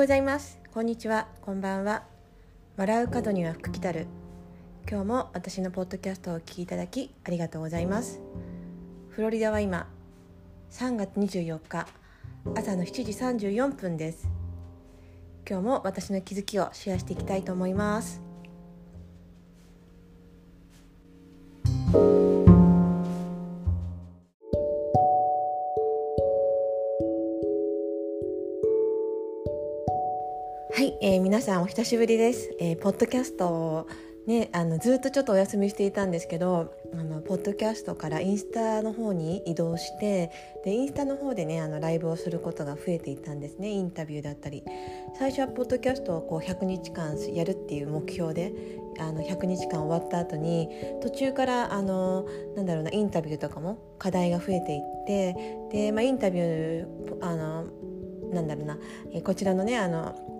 ございます。こんにちは。こんばんは。笑う角には福来たる。今日も私のポッドキャストをお聞きいただきありがとうございます。フロリダは今3月24日朝の7時34分です。今日も私の気づきをシェアしていきたいと思います。はい、えー、皆さんお久しぶりです。えー、ポッドキャストをね、あのずっとちょっとお休みしていたんですけどあのポッドキャストからインスタの方に移動してでインスタの方でねあのライブをすることが増えていたんですねインタビューだったり最初はポッドキャストをこう100日間やるっていう目標であの100日間終わった後に途中からあのなんだろうなインタビューとかも課題が増えていってで、まあ、インタビューあのなんだろうな、こちらのねあの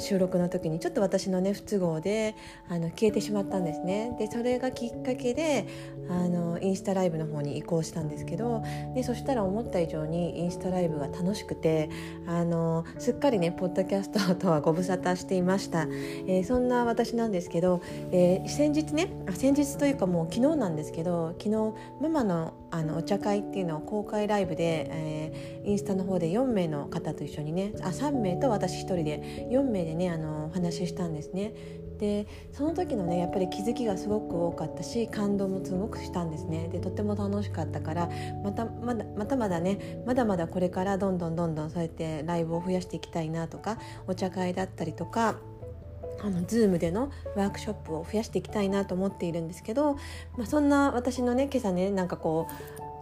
収録の時にちょっと私のね不都合であの消えてしまったんですね。でそれがきっかけであのインスタライブの方に移行したんですけどでそしたら思った以上にインスタライブが楽しくてあのすっかりねポッドキャストとはご無沙汰していました、えー、そんな私なんですけど、えー、先日ね先日というかもう昨日なんですけど昨日ママのあのお茶会っていうのを公開ライブで、えー、インスタの方で4名の方と一緒にねあ3名と私1人で4名でねあのお話ししたんですね。でその時のねやっぱり気づきがすごく多かったし感動もすごくしたんですねでとっても楽しかったからまたまだまたまだねまだまだこれからどんどんどんどんそうやってライブを増やしていきたいなとかお茶会だったりとかあの Zoom でのワークショップを増やしていきたいなと思っているんですけど、まあ、そんな私のね今朝ねなんかこ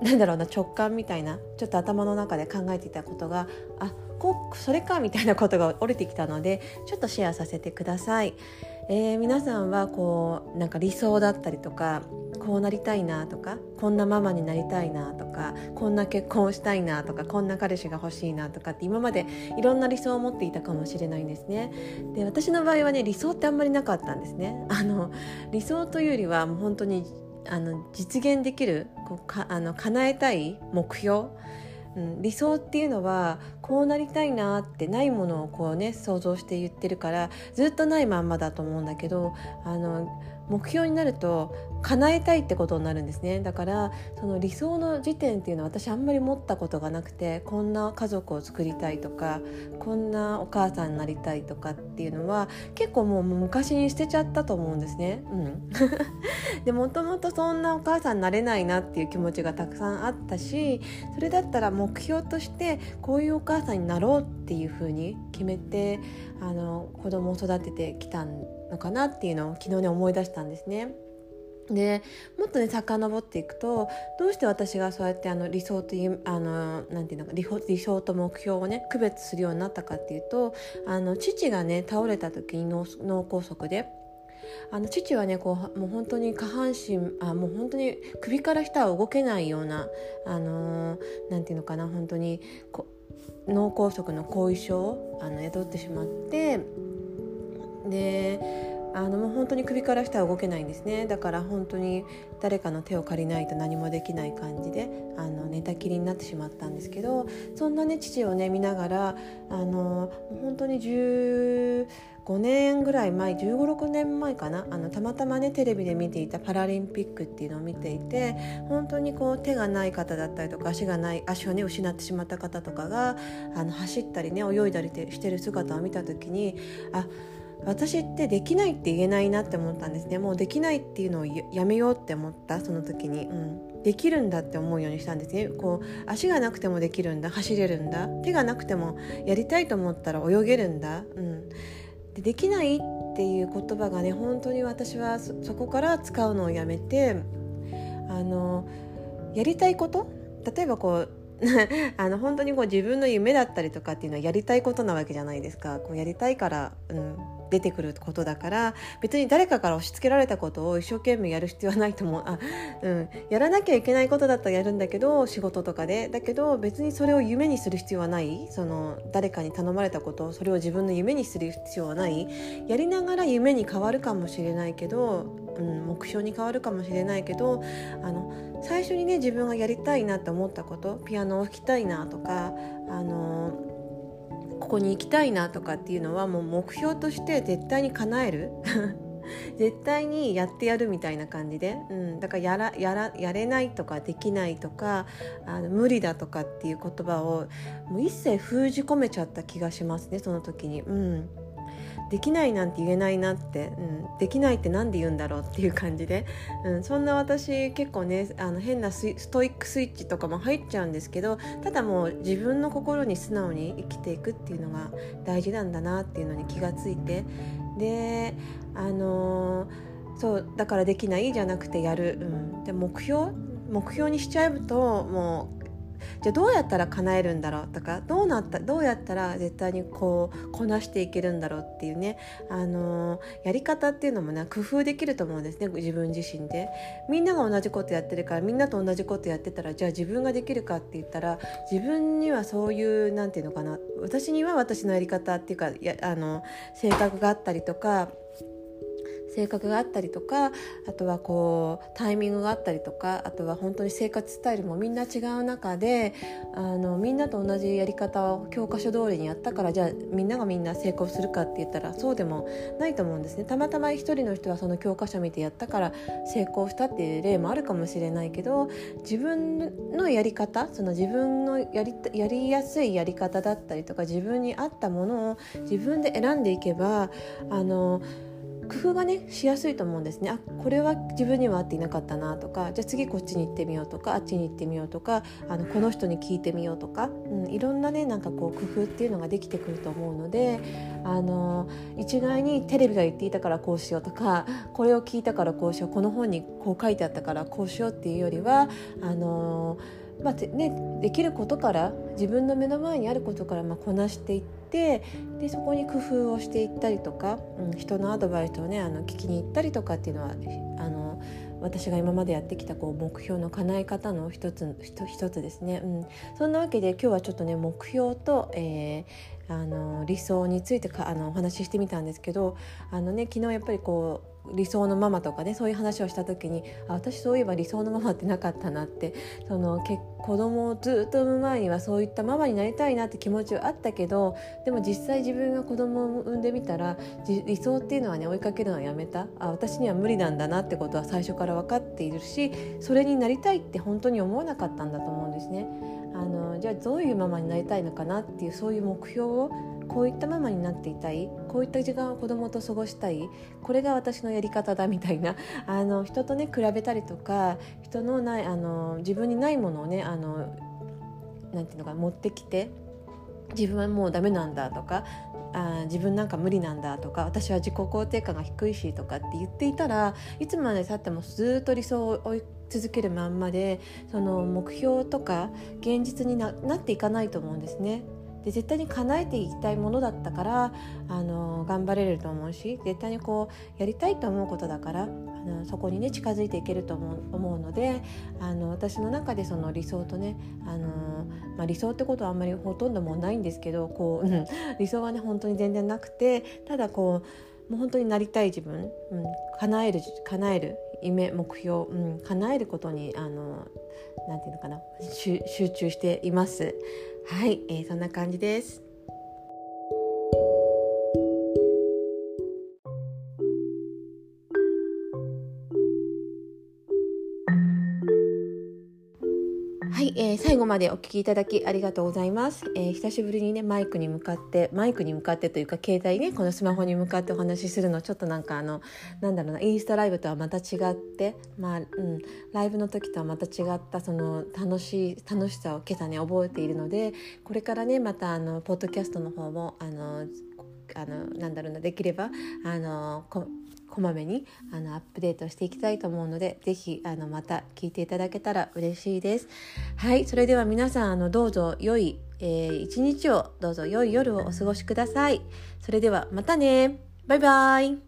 う なんだろうな直感みたいなちょっと頭の中で考えていたことがあこそれかみたいなことが降りてきたのでちょっとシェアさせてください。えー、皆さんはこうなんか理想だったりとかこうなりたいなとかこんなママになりたいなとかこんな結婚をしたいなとかこんな彼氏が欲しいなとかって今までいろんな理想を持っていたかもしれないんですね。で私の場合はね理想ってあんまりなかったんですね。あの理想というよりはもう本当にあの実現できるこうかあの叶えたい目標うん、理想っていうのはこうなりたいなってないものをこうね想像して言ってるからずっとないまんまだと思うんだけどあの目標になると叶えたいってことになるんですねだからその理想の時点っていうのは私あんまり持ったことがなくてこんな家族を作りたいとかこんなお母さんになりたいとかっていうのは結構もう昔に捨てちゃったと思うんですね。うん、でもともとそんなお母さんになれないなっていう気持ちがたくさんあったしそれだったら目標としてこういうお母さんになろうっていうふうに決めてあの子供を育ててきたんですのかなっていうのを昨日ね思い出したんですね。でもっとね遡っていくとどうして私がそうやってあの理想というあのなんていうのか理想と目標をね区別するようになったかっていうとあの父がね倒れた時に脳脳梗塞で。あの父はねこうもう本当に下半身あもう本当に首から下は動けないようなあのー、なんていうのかな本当にこ脳梗塞の後遺症をあの宿ってしまってであのもう本当に首から下は動けないんですね。だから本当に誰かの手を借りないと何もできない感じであの寝たきりになってしまったんですけどそんなね父をね見ながらあの本当に15年ぐらい前1 5 6年前かなあのたまたまねテレビで見ていたパラリンピックっていうのを見ていて本当にこう手がない方だったりとか足がない足をね失ってしまった方とかがあの走ったりね泳いだりしてる姿を見た時にあっ私ってできないって言えないなって思ったんですね。もうできないっていうのをやめようって思ったその時に、うん、できるんだって思うようにしたんですね。こう足がなくてもできるんだ走れるんだ。手がなくてもやりたいと思ったら泳げるんだ、うん、でできないっていう言葉がね本当に私はそこから使うのをやめてあのやりたいこと？例えばこう あの本当にこう自分の夢だったりとかっていうのはやりたいことなわけじゃないですか。こうやりたいから、うん、出てくることだから別に誰かから押し付けられたことを一生懸命やる必要はないと思う。あ、うん、やらなきゃいけないことだったらやるんだけど仕事とかで。だけど別にそれを夢にする必要はない。その誰かに頼まれたことをそれを自分の夢にする必要はない。やりながら夢に変わるかもしれないけど、うん、目標に変わるかもしれないけどあの最初にね自分がやりたいなって思ったことピアノを弾きたいなとかあのここに行きたいなとかっていうのはもう目標として絶対に叶える。絶対にやってやるみたいな感じで、うん、だからやらやらやれないとかできないとかあの無理だとかっていう言葉をもう一切封じ込めちゃった気がしますねその時に。うん。できないなんて言えないなって、うん、できないって何で言うんだろうっていう感じで、うん、そんな私結構ねあの変なストイックスイッチとかも入っちゃうんですけどただもう自分の心に素直に生きていくっていうのが大事なんだなっていうのに気がついてであのー、そうだからできないじゃなくてやる、うん、で目標？目標にしちゃうともうじゃあどうやったら叶えるんだろうとかどうなったどうやったら絶対にこうこなしていけるんだろうっていうね、あのー、やり方っていうのもね工夫できると思うんですね自分自身で。みんなが同じことやってるからみんなと同じことやってたらじゃあ自分ができるかって言ったら自分にはそういう何て言うのかな私には私のやり方っていうかやあの性格があったりとか性格があったりとかあとはこうタイミングがあったりとかあとは本当に生活スタイルもみんな違う中であのみんなと同じやり方を教科書通りにやったからじゃあみんながみんな成功するかって言ったらそうでもないと思うんですね。たまたま一人の人はその教科書見てやったから成功したっていう例もあるかもしれないけど自分のやり方その自分のやりやりやすいやり方だったりとか自分に合ったものを自分で選んでいけばあの工夫がねしやすいと思うんですね。あこれは自分には合っていなかったなとかじゃあ次こっちに行ってみようとかあっちに行ってみようとかあのこの人に聞いてみようとか、うん、いろんなねなんかこう工夫っていうのができてくると思うのであの一概にテレビが言っていたからこうしようとかこれを聞いたからこうしようこの本にこう書いてあったからこうしようっていうよりはあのまあね、できることから自分の目の前にあることからまあこなしていってでそこに工夫をしていったりとか、うん、人のアドバイスをねあの聞きに行ったりとかっていうのはあの私が今までやってきたこう目標の叶え方の一つ一つですね、うん、そんなわけで今日はちょっとね目標と、えー、あの理想についてかあのお話ししてみたんですけどあの、ね、昨日やっぱりこう理想のママとかねそういう話をした時にあ私そういえば理想のママってなかったなってそのけ子供をずっと産む前にはそういったママになりたいなって気持ちはあったけどでも実際自分が子供を産んでみたら理想っていうのはね追いかけるのはやめたあ私には無理なんだなってことは最初から分かっているしそれになりたいって本当に思わなかったんだと思うんですね。あのじゃあどういうママになりたいのかなっていうそういう目標をこういったママになっていたい。こういった時間を子供と過ごしたい。これが私のやり方だみたいな。あの人とね比べたりとか人のないあの自分にないものをねあのなんていうのか持ってきて自分はもうダメなんだとかあ自分なんか無理なんだとか私は自己肯定感が低いしとかって言っていたらいつまでたってもずっと理想を追い続けるまんまでその目標とか現実になっていかないと思うんですね。で絶対に叶えていきたいものだったからあの頑張れると思うし絶対にこうやりたいと思うことだからあのそこにね近づいていけると思うのであの私の中でその理想とねあの、まあ、理想ってことはあんまりほとんどもうないんですけどこう、理想はね本当に全然なくてただこうもう本当になりたい自分、うん、叶える叶える夢目標、うん、叶えることにあのなんていうのかな集中しています。はい、えー、そんな感じです。最後までお聞きいただきありがとうございます、えー、久しぶりにねマイクに向かってマイクに向かってというか携帯ねこのスマホに向かってお話しするのちょっとなんかあのなんだろうなインスタライブとはまた違ってまあうんライブの時とはまた違ったその楽しい楽しさを今朝ね覚えているのでこれからねまたあのポッドキャストの方もあのあのなんだろうなできればあのこまめにあのアップデートしていきたいと思うので是非あのまた聞いていただけたら嬉しいです。はいそれでは皆さんあのどうぞ良い、えー、一日をどうぞ良い夜をお過ごしください。それではまたねバイバイ